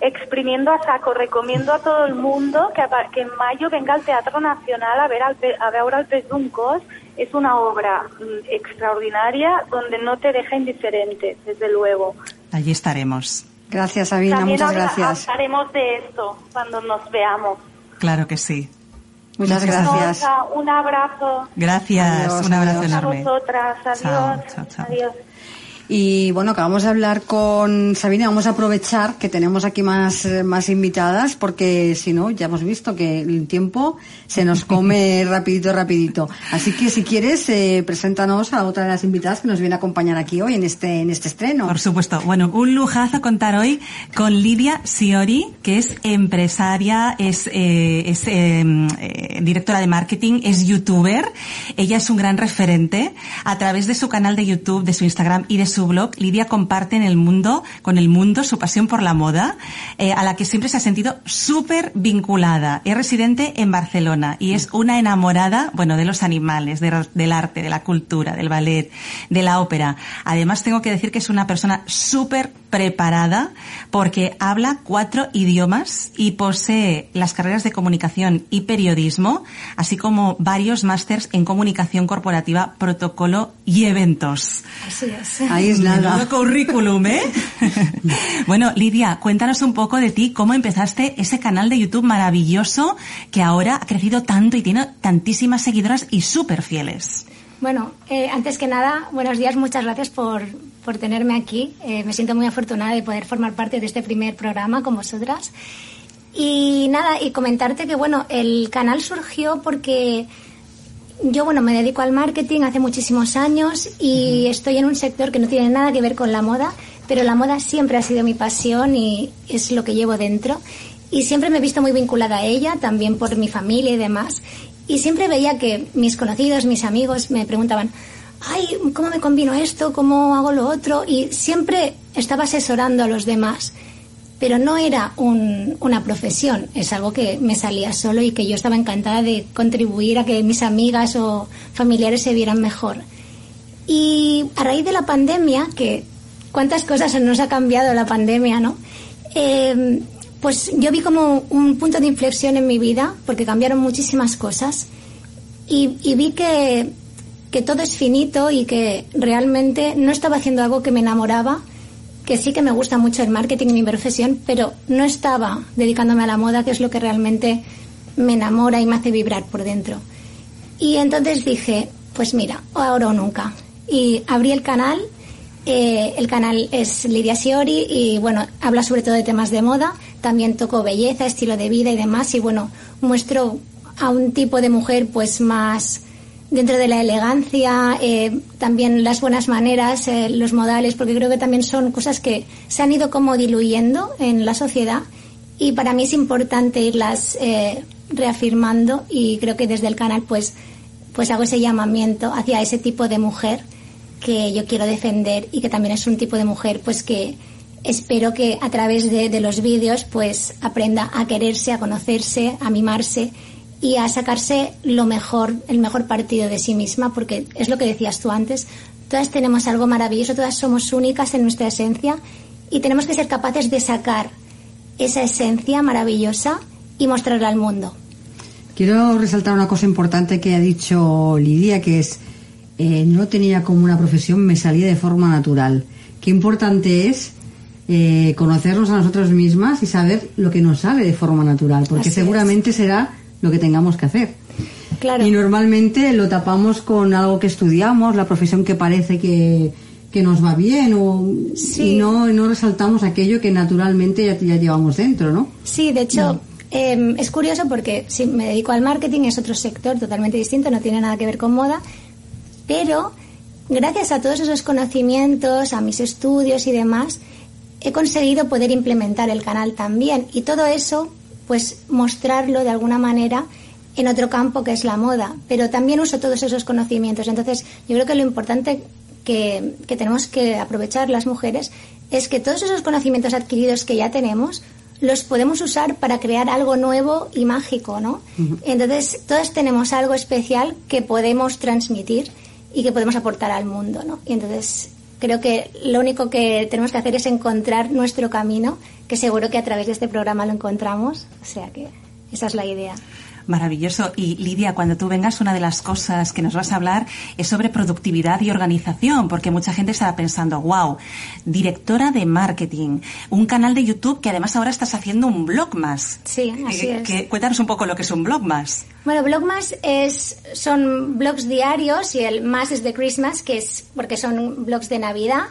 exprimiendo a saco. Recomiendo a todo el mundo que, que en mayo venga al Teatro Nacional a ver, al, a ver ahora el Pez Es una obra mm, extraordinaria donde no te deja indiferente, desde luego. Allí estaremos. Gracias, Sabina. muchas gracias. Hablaremos de esto cuando nos veamos. Claro que sí. Muchas gracias. Un abrazo. Gracias, un abrazo enorme. A vosotras. Adiós. Adiós. Y bueno, acabamos de hablar con Sabina, vamos a aprovechar que tenemos aquí más, eh, más invitadas porque si no, ya hemos visto que el tiempo se nos come rapidito, rapidito. Así que si quieres, eh, preséntanos a otra de las invitadas que nos viene a acompañar aquí hoy en este, en este estreno. Por supuesto. Bueno, un lujazo contar hoy con Lidia Siori, que es empresaria, es, eh, es eh, directora de marketing, es youtuber. Ella es un gran referente. A través de su canal de YouTube, de su Instagram y de su blog, Lidia comparte en el mundo, con el mundo, su pasión por la moda, eh, a la que siempre se ha sentido súper vinculada. Es residente en Barcelona y es una enamorada, bueno, de los animales, de- del arte, de la cultura, del ballet, de la ópera. Además, tengo que decir que es una persona súper preparada porque habla cuatro idiomas y posee las carreras de comunicación y periodismo, así como varios másters en comunicación corporativa, protocolo y eventos. Así es. Ahí es nada. Menudo currículum, ¿eh? bueno, Lidia, cuéntanos un poco de ti, cómo empezaste ese canal de YouTube maravilloso que ahora ha crecido tanto y tiene tantísimas seguidoras y súper fieles. Bueno, eh, antes que nada, buenos días, muchas gracias por, por tenerme aquí. Eh, me siento muy afortunada de poder formar parte de este primer programa con vosotras. Y nada, y comentarte que bueno, el canal surgió porque yo bueno, me dedico al marketing hace muchísimos años y estoy en un sector que no tiene nada que ver con la moda, pero la moda siempre ha sido mi pasión y es lo que llevo dentro. Y siempre me he visto muy vinculada a ella, también por mi familia y demás. Y siempre veía que mis conocidos, mis amigos me preguntaban, ay, ¿cómo me combino esto? ¿Cómo hago lo otro? Y siempre estaba asesorando a los demás pero no era un- una profesión, es algo que me salía solo y que yo estaba encantada de contribuir a que mis amigas o familiares se vieran mejor. Y a raíz de la pandemia, que cuántas cosas nos ha cambiado la pandemia, ¿no? Eh, pues yo vi como un punto de inflexión en mi vida, porque cambiaron muchísimas cosas, y, y vi que, que todo es finito y que realmente no estaba haciendo algo que me enamoraba, que sí que me gusta mucho el marketing y mi profesión, pero no estaba dedicándome a la moda, que es lo que realmente me enamora y me hace vibrar por dentro. Y entonces dije, pues mira, ahora o nunca. Y abrí el canal. eh, el canal es Lidia Siori y bueno, habla sobre todo de temas de moda. También toco belleza, estilo de vida y demás. Y bueno, muestro a un tipo de mujer pues más dentro de la elegancia, eh, también las buenas maneras, eh, los modales, porque creo que también son cosas que se han ido como diluyendo en la sociedad y para mí es importante irlas eh, reafirmando y creo que desde el canal pues pues hago ese llamamiento hacia ese tipo de mujer que yo quiero defender y que también es un tipo de mujer pues que espero que a través de, de los vídeos pues aprenda a quererse, a conocerse, a mimarse y a sacarse lo mejor, el mejor partido de sí misma, porque es lo que decías tú antes, todas tenemos algo maravilloso, todas somos únicas en nuestra esencia y tenemos que ser capaces de sacar esa esencia maravillosa y mostrarla al mundo. Quiero resaltar una cosa importante que ha dicho Lidia, que es, eh, no tenía como una profesión, me salía de forma natural. Qué importante es eh, conocernos a nosotros mismas y saber lo que nos sale de forma natural, porque Así es. seguramente será lo que tengamos que hacer. Claro. Y normalmente lo tapamos con algo que estudiamos, la profesión que parece que, que nos va bien, o, Sí. y no, no resaltamos aquello que naturalmente ya, ya llevamos dentro, ¿no? Sí, de hecho, eh, es curioso porque si me dedico al marketing, es otro sector totalmente distinto, no tiene nada que ver con moda, pero gracias a todos esos conocimientos, a mis estudios y demás, he conseguido poder implementar el canal también y todo eso, pues mostrarlo de alguna manera en otro campo que es la moda, pero también uso todos esos conocimientos. Entonces, yo creo que lo importante que, que tenemos que aprovechar las mujeres es que todos esos conocimientos adquiridos que ya tenemos los podemos usar para crear algo nuevo y mágico, ¿no? Entonces, todas tenemos algo especial que podemos transmitir y que podemos aportar al mundo, ¿no? Y entonces, creo que lo único que tenemos que hacer es encontrar nuestro camino, que seguro que a través de este programa lo encontramos, o sea que esa es la idea. Maravilloso. Y Lidia, cuando tú vengas, una de las cosas que nos vas a hablar es sobre productividad y organización, porque mucha gente estará pensando, wow, directora de marketing, un canal de YouTube que además ahora estás haciendo un blog más. Sí, así Eh, es. que- cuéntanos un poco lo que es un blog más. Bueno, Blogmas es, son blogs diarios y el más es de Christmas, que es porque son blogs de Navidad.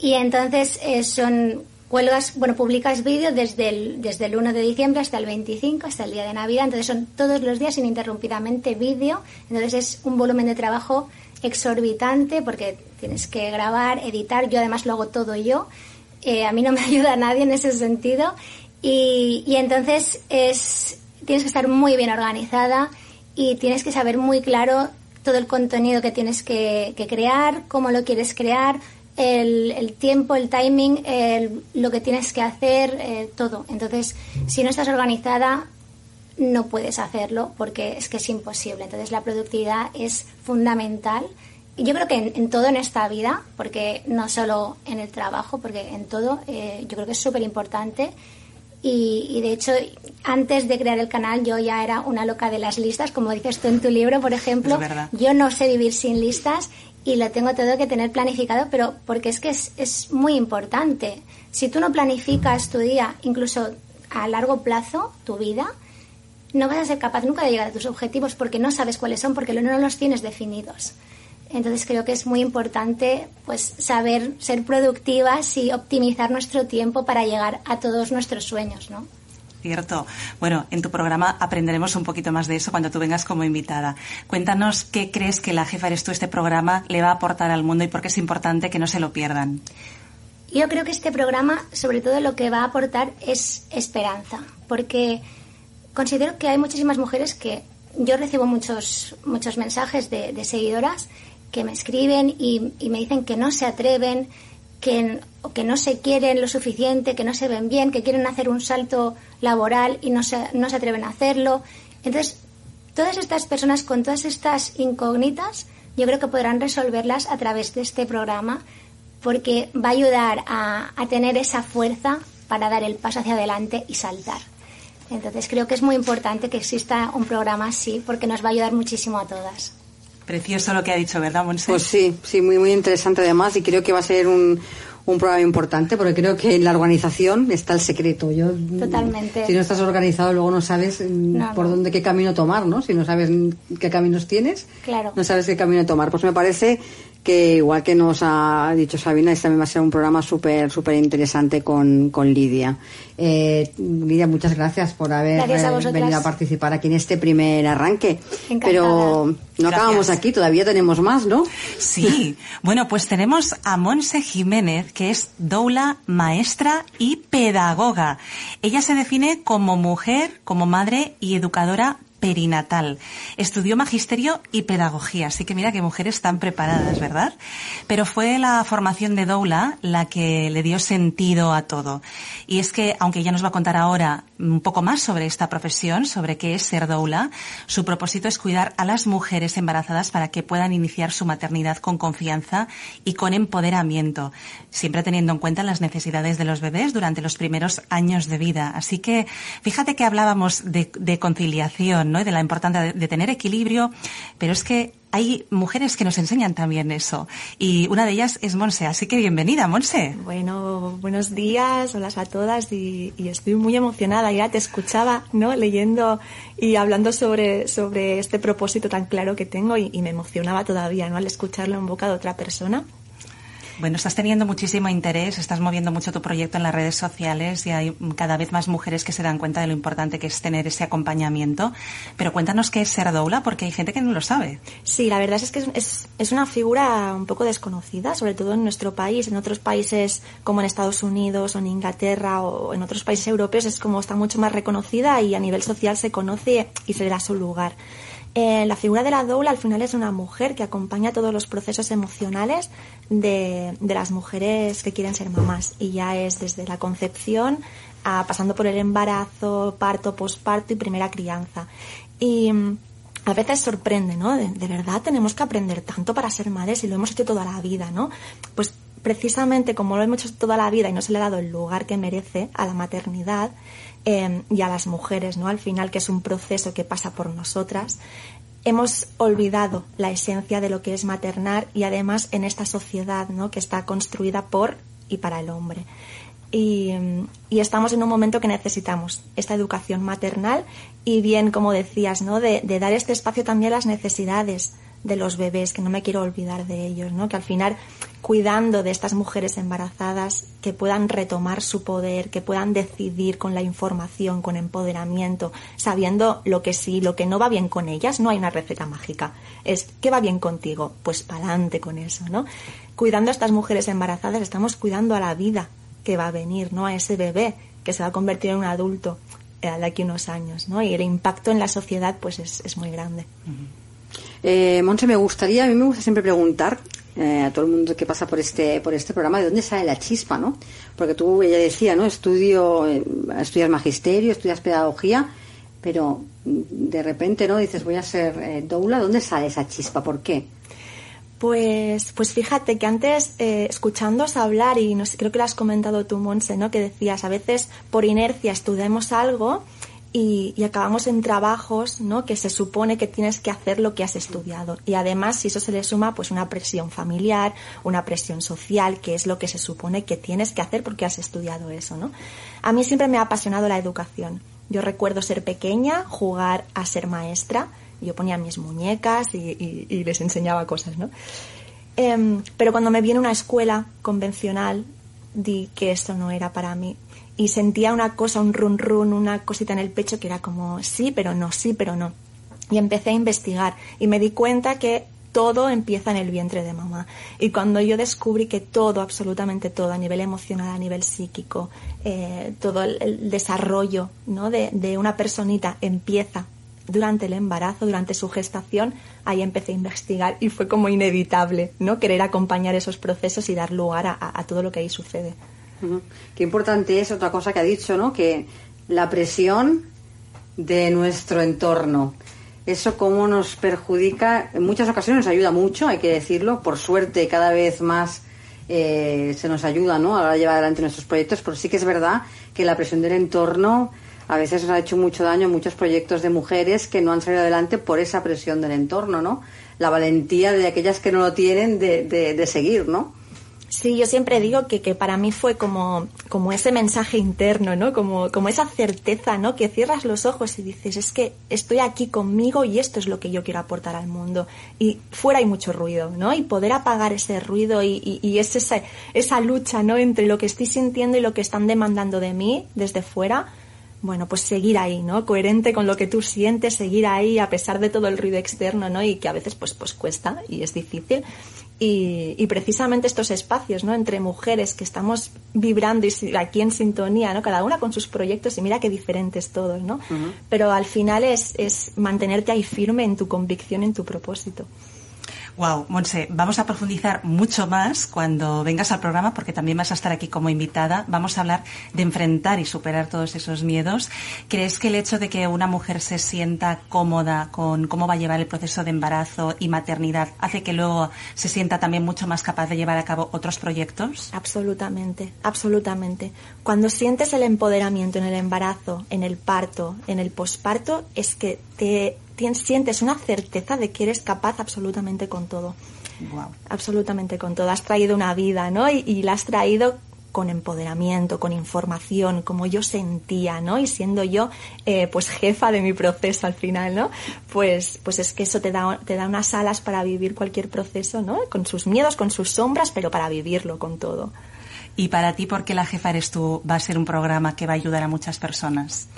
Y entonces eh, son cuelgas, bueno, publicas vídeos desde el, desde el 1 de diciembre hasta el 25, hasta el día de Navidad. Entonces son todos los días ininterrumpidamente vídeo. Entonces es un volumen de trabajo exorbitante porque tienes que grabar, editar. Yo además lo hago todo yo. Eh, a mí no me ayuda nadie en ese sentido. Y, y entonces es, tienes que estar muy bien organizada y tienes que saber muy claro todo el contenido que tienes que crear, cómo lo quieres crear, el, el tiempo, el timing, el, lo que tienes que hacer, eh, todo. Entonces, si no estás organizada, no puedes hacerlo porque es que es imposible. Entonces, la productividad es fundamental. Yo creo que en, en, todo en esta vida, porque no solo en el trabajo, porque en todo, eh, yo creo que es súper importante. Y, y, de hecho, antes de crear el canal, yo ya era una loca de las listas, como dices tú en tu libro, por ejemplo. Yo no sé vivir sin listas y lo tengo todo que tener planificado, pero porque es que es, es muy importante. Si tú no planificas tu día, incluso a largo plazo, tu vida, no vas a ser capaz nunca de llegar a tus objetivos porque no sabes cuáles son, porque no los tienes definidos. Entonces creo que es muy importante pues saber ser productivas y optimizar nuestro tiempo para llegar a todos nuestros sueños, ¿no? Cierto. Bueno, en tu programa aprenderemos un poquito más de eso cuando tú vengas como invitada. Cuéntanos qué crees que la jefa eres tú este programa le va a aportar al mundo y por qué es importante que no se lo pierdan. Yo creo que este programa, sobre todo, lo que va a aportar es esperanza, porque considero que hay muchísimas mujeres que yo recibo muchos muchos mensajes de, de seguidoras que me escriben y, y, me dicen que no se atreven, que, que no se quieren lo suficiente, que no se ven bien, que quieren hacer un salto laboral y no se, no se atreven a hacerlo. Entonces, todas estas personas con todas estas incógnitas, yo creo que podrán resolverlas a través de este programa porque va a ayudar a, a tener esa fuerza para dar el paso hacia adelante y saltar. Entonces creo que es muy importante que exista un programa así porque nos va a ayudar muchísimo a todas. Precioso lo que ha dicho, ¿verdad, Monse? Pues sí, sí, muy, muy interesante además y creo que va a ser un, un programa importante porque creo que en la organización está el secreto. Yo, Totalmente. Si no estás organizado, luego no sabes no, por no. dónde, qué camino tomar, ¿no? Si no sabes qué caminos tienes, claro. no sabes qué camino tomar. Pues me parece que igual que nos ha dicho Sabina, este también va a ser un programa súper, súper interesante con, con Lidia. Eh, Lidia, muchas gracias por haber gracias a venido a participar aquí en este primer arranque. Encantada. Pero no Gracias. acabamos aquí, todavía tenemos más, ¿no? Sí. Bueno, pues tenemos a Monse Jiménez, que es doula, maestra y pedagoga. Ella se define como mujer, como madre y educadora perinatal. Estudió magisterio y pedagogía, así que mira que mujeres tan preparadas, ¿verdad? Pero fue la formación de Doula la que le dio sentido a todo. Y es que, aunque ella nos va a contar ahora un poco más sobre esta profesión, sobre qué es ser Doula, su propósito es cuidar a las mujeres embarazadas para que puedan iniciar su maternidad con confianza y con empoderamiento, siempre teniendo en cuenta las necesidades de los bebés durante los primeros años de vida. Así que, fíjate que hablábamos de, de conciliación, ¿no? De la importancia de, tener equilibrio, pero es que hay mujeres que nos enseñan también eso. Y una de ellas es Monse. Así que bienvenida, Monse. Bueno, buenos días, hola a todas y, y, estoy muy emocionada. Ya te escuchaba, ¿no? Leyendo y hablando sobre, sobre este propósito tan claro que tengo y, y me emocionaba todavía, ¿no? Al escucharlo en boca de otra persona. Bueno, estás teniendo muchísimo interés, estás moviendo mucho tu proyecto en las redes sociales y hay cada vez más mujeres que se dan cuenta de lo importante que es tener ese acompañamiento. Pero cuéntanos qué es ser doula, porque hay gente que no lo sabe. Sí, la verdad es que es, es, es una figura un poco desconocida, sobre todo en nuestro país. En otros países como en Estados Unidos o en Inglaterra o en otros países europeos es como está mucho más reconocida y a nivel social se conoce y se le da su lugar. Eh, la figura de la doula al final es una mujer que acompaña todos los procesos emocionales de, de, las mujeres que quieren ser mamás y ya es desde la concepción a, pasando por el embarazo, parto, posparto y primera crianza. Y mm, a veces sorprende, ¿no? De, de, verdad tenemos que aprender tanto para ser madres y lo hemos hecho toda la vida, ¿no? Pues precisamente como lo hemos hecho toda la vida y no se le ha dado el lugar que merece a la maternidad, eh, y a las mujeres, ¿no? Al final, que es un proceso que pasa por nosotras, hemos olvidado la esencia de lo que es maternar y además en esta sociedad, ¿no? Que está construida por y para el hombre. Y, y, estamos en un momento que necesitamos esta educación maternal y bien, como decías, ¿no? De, de, dar este espacio también a las necesidades de los bebés, que no me quiero olvidar de ellos, ¿no? Que al final, cuidando de estas mujeres embarazadas, que puedan retomar su poder, que puedan decidir con la información, con empoderamiento, sabiendo lo que sí, lo que no va bien con ellas, no hay una receta mágica. Es, ¿qué va bien contigo? Pues pa'lante con eso, ¿no? Cuidando a estas mujeres embarazadas, estamos cuidando a la vida que va a venir, ¿no? A ese bebé que se va a convertir en un adulto eh, de aquí unos años, ¿no? Y el impacto en la sociedad, pues es, es muy grande. Uh. Eh, Monse, me gustaría, a mí me gusta siempre preguntar eh, a todo el mundo que pasa por este por este programa de dónde sale la chispa, ¿no? Porque tú, ella decía, ¿no? Estudio, eh, estudias magisterio, estudias pedagogía, pero de repente, ¿no? Dices, voy a ser eh, doula, ¿dónde sale esa chispa? ¿Por qué? Pues, pues fíjate que antes, eh, escuchándos hablar, y no sé, creo que lo has comentado tú, Monse, ¿no? Que decías, a veces por inercia estudiamos algo y, y, acabamos en trabajos ¿no? que se supone que tienes que hacer lo que has estudiado. Y además, si eso se le suma, pues una presión familiar, una presión social, que es lo que se supone que tienes que hacer porque has estudiado eso. ¿no? A mí siempre me ha apasionado la educación. Yo recuerdo ser pequeña, jugar a ser maestra. Yo ponía mis muñecas y, les enseñaba cosas, ¿no? Eh, pero cuando me vi en una escuela convencional, di que eso no era para mí y sentía una cosa, un run run, una cosita en el pecho que era como sí, pero no, sí, pero no. Y empecé a investigar y me di cuenta que todo empieza en el vientre de mamá. Y cuando yo descubrí que todo, absolutamente todo, a nivel emocional, a nivel psíquico, eh, todo el, desarrollo ¿no? de, una personita empieza durante el embarazo, durante su gestación, ahí empecé a investigar y fue como inevitable, ¿no? Querer acompañar esos procesos y dar lugar a, todo lo que ahí sucede. Qué importante es otra cosa que ha dicho, ¿no? Que la presión de nuestro entorno. Eso cómo nos perjudica, en muchas ocasiones nos ayuda mucho, hay que decirlo, por suerte cada vez más eh, se nos ayuda ¿no? a llevar adelante nuestros proyectos, pero sí que es verdad que la presión del entorno a veces nos ha hecho mucho daño muchos proyectos de mujeres que no han salido adelante por esa presión del entorno, ¿no? La valentía de aquellas que no lo tienen de, de, de seguir, ¿no? Sí, yo siempre digo que, que para mí fue como, como ese mensaje interno, ¿no? Como, como esa certeza, ¿no? Que cierras los ojos y dices, es que estoy aquí conmigo y esto es lo que yo quiero aportar al mundo. Y fuera hay mucho ruido, ¿no? Y poder apagar ese ruido y, y, y es esa lucha, ¿no? Entre lo que estoy sintiendo y lo que están demandando de mí desde fuera, bueno, pues seguir ahí, ¿no? Coherente con lo que tú sientes, seguir ahí a pesar de todo el ruido externo, ¿no? Y que a veces pues, pues cuesta y es difícil. Y, y, precisamente estos espacios, ¿no? Entre mujeres que estamos vibrando y aquí en sintonía, ¿no? Cada una con sus proyectos y mira qué diferentes todos, ¿no? Uh -huh. Pero al final es, es mantenerte ahí firme en tu convicción, en tu propósito. Wow, Monse, vamos a profundizar mucho más cuando vengas al programa porque también vas a estar aquí como invitada. Vamos a hablar de enfrentar y superar todos esos miedos. ¿Crees que el hecho de que una mujer se sienta cómoda con cómo va a llevar el proceso de embarazo y maternidad hace que luego se sienta también mucho más capaz de llevar a cabo otros proyectos? Absolutamente, absolutamente. Cuando sientes el empoderamiento en el embarazo, en el parto, en el posparto, es que te sientes una certeza de que eres capaz absolutamente con todo. Wow. Absolutamente con todo. Has traído una vida, ¿no? Y, y la has traído con empoderamiento, con información, como yo sentía, ¿no? Y siendo yo, eh, pues jefa de mi proceso al final, ¿no? Pues, pues es que eso te da, te da unas alas para vivir cualquier proceso, ¿no? Con sus miedos, con sus sombras, pero para vivirlo con todo. Y para ti, ¿por qué la jefa eres tú? Va a ser un programa que va a ayudar a muchas personas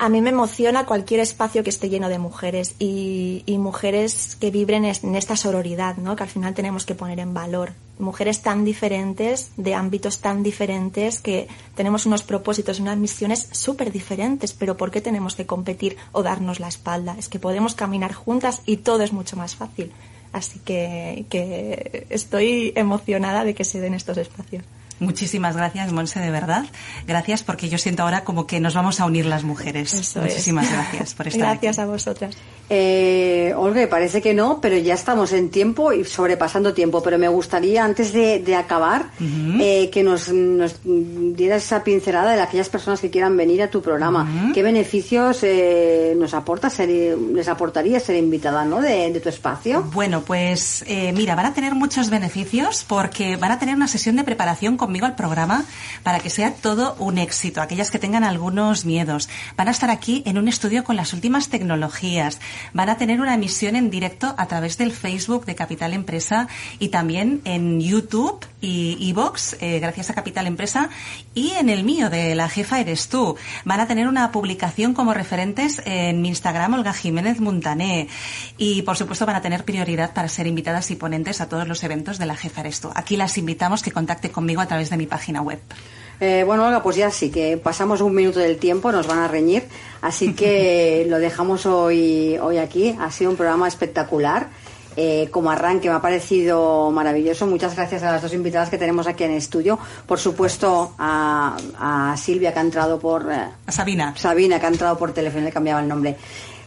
a mí me emociona cualquier espacio que esté lleno de mujeres y, y, mujeres que vibren en esta sororidad, ¿no? Que al final tenemos que poner en valor. Mujeres tan diferentes, de ámbitos tan diferentes, que tenemos unos propósitos, unas misiones súper diferentes, pero ¿por qué tenemos que competir o darnos la espalda? Es que podemos caminar juntas y todo es mucho más fácil. Así que, que estoy emocionada de que se den estos espacios. Muchísimas gracias, Monse, de verdad. Gracias porque yo siento ahora como que nos vamos a unir las mujeres. Eso Muchísimas es. gracias por estar Gracias aquí. a vosotras. Eh, Olga, parece que no, pero ya estamos en tiempo y sobrepasando tiempo. Pero me gustaría, antes de, de acabar, uh -huh. eh, que nos, nos, dieras esa pincelada de aquellas personas que quieran venir a tu programa. Uh -huh. ¿Qué beneficios eh, nos aporta ser, les aportaría ser invitada ¿no? de, de tu espacio? Bueno, pues eh, mira, van a tener muchos beneficios porque van a tener una sesión de preparación con conmigo al programa para que sea todo un éxito. Aquellas que tengan algunos miedos. Van a estar aquí en un estudio con las últimas tecnologías. Van a tener una emisión en directo a través del Facebook de Capital Empresa y también en YouTube y Evox, eh, gracias a Capital Empresa, y en el mío de La Jefa Eres Tú. Van a tener una publicación como referentes en mi Instagram, Olga Jiménez Montané. Y, por supuesto, van a tener prioridad para ser invitadas y ponentes a todos los eventos de La Jefa Eres Tú. Aquí las invitamos que contacte conmigo a través de mi página web. Eh, bueno, Olga, pues ya sí, que pasamos un minuto del tiempo, nos van a reñir, así que lo dejamos hoy, hoy aquí. Ha sido un programa espectacular. Eh, como arranque me ha parecido maravilloso. Muchas gracias a las dos invitadas que tenemos aquí en el estudio. Por supuesto, a, Silvia que ha entrado por. Eh, a Sabina. Sabina que ha entrado por teléfono, le cambiaba el nombre.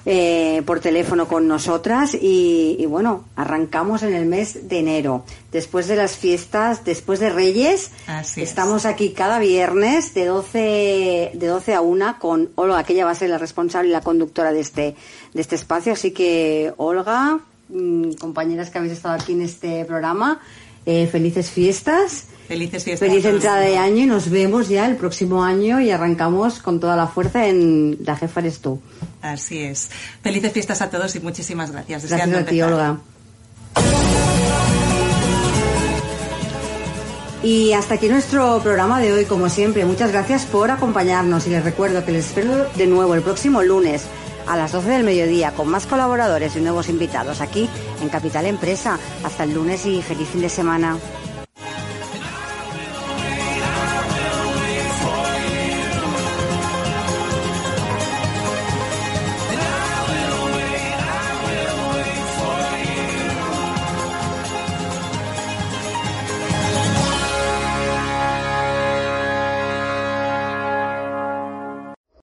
Eh, por teléfono con nosotras y, bueno, arrancamos en el mes de enero, después de las fiestas, después de Reyes. estamos aquí cada viernes de 12, de 12 a 1 con Olga, que ella va a ser la responsable y la conductora de este, de este espacio. Así que, Olga, mm, compañeras que habéis estado aquí en este programa, eh, felices fiestas. Felices fiestas. Feliz entrada de año y nos vemos ya el próximo año y arrancamos con toda la fuerza en La Jefa eres tú. Así es. Felices fiestas a todos y muchísimas gracias. Gracias a ti, Olga. Y hasta aquí nuestro programa de hoy, como siempre. Muchas gracias por acompañarnos y les recuerdo que les espero de nuevo el próximo lunes a las 12 del mediodía con más colaboradores y nuevos invitados aquí en Capital Empresa. Hasta el lunes y feliz fin de semana.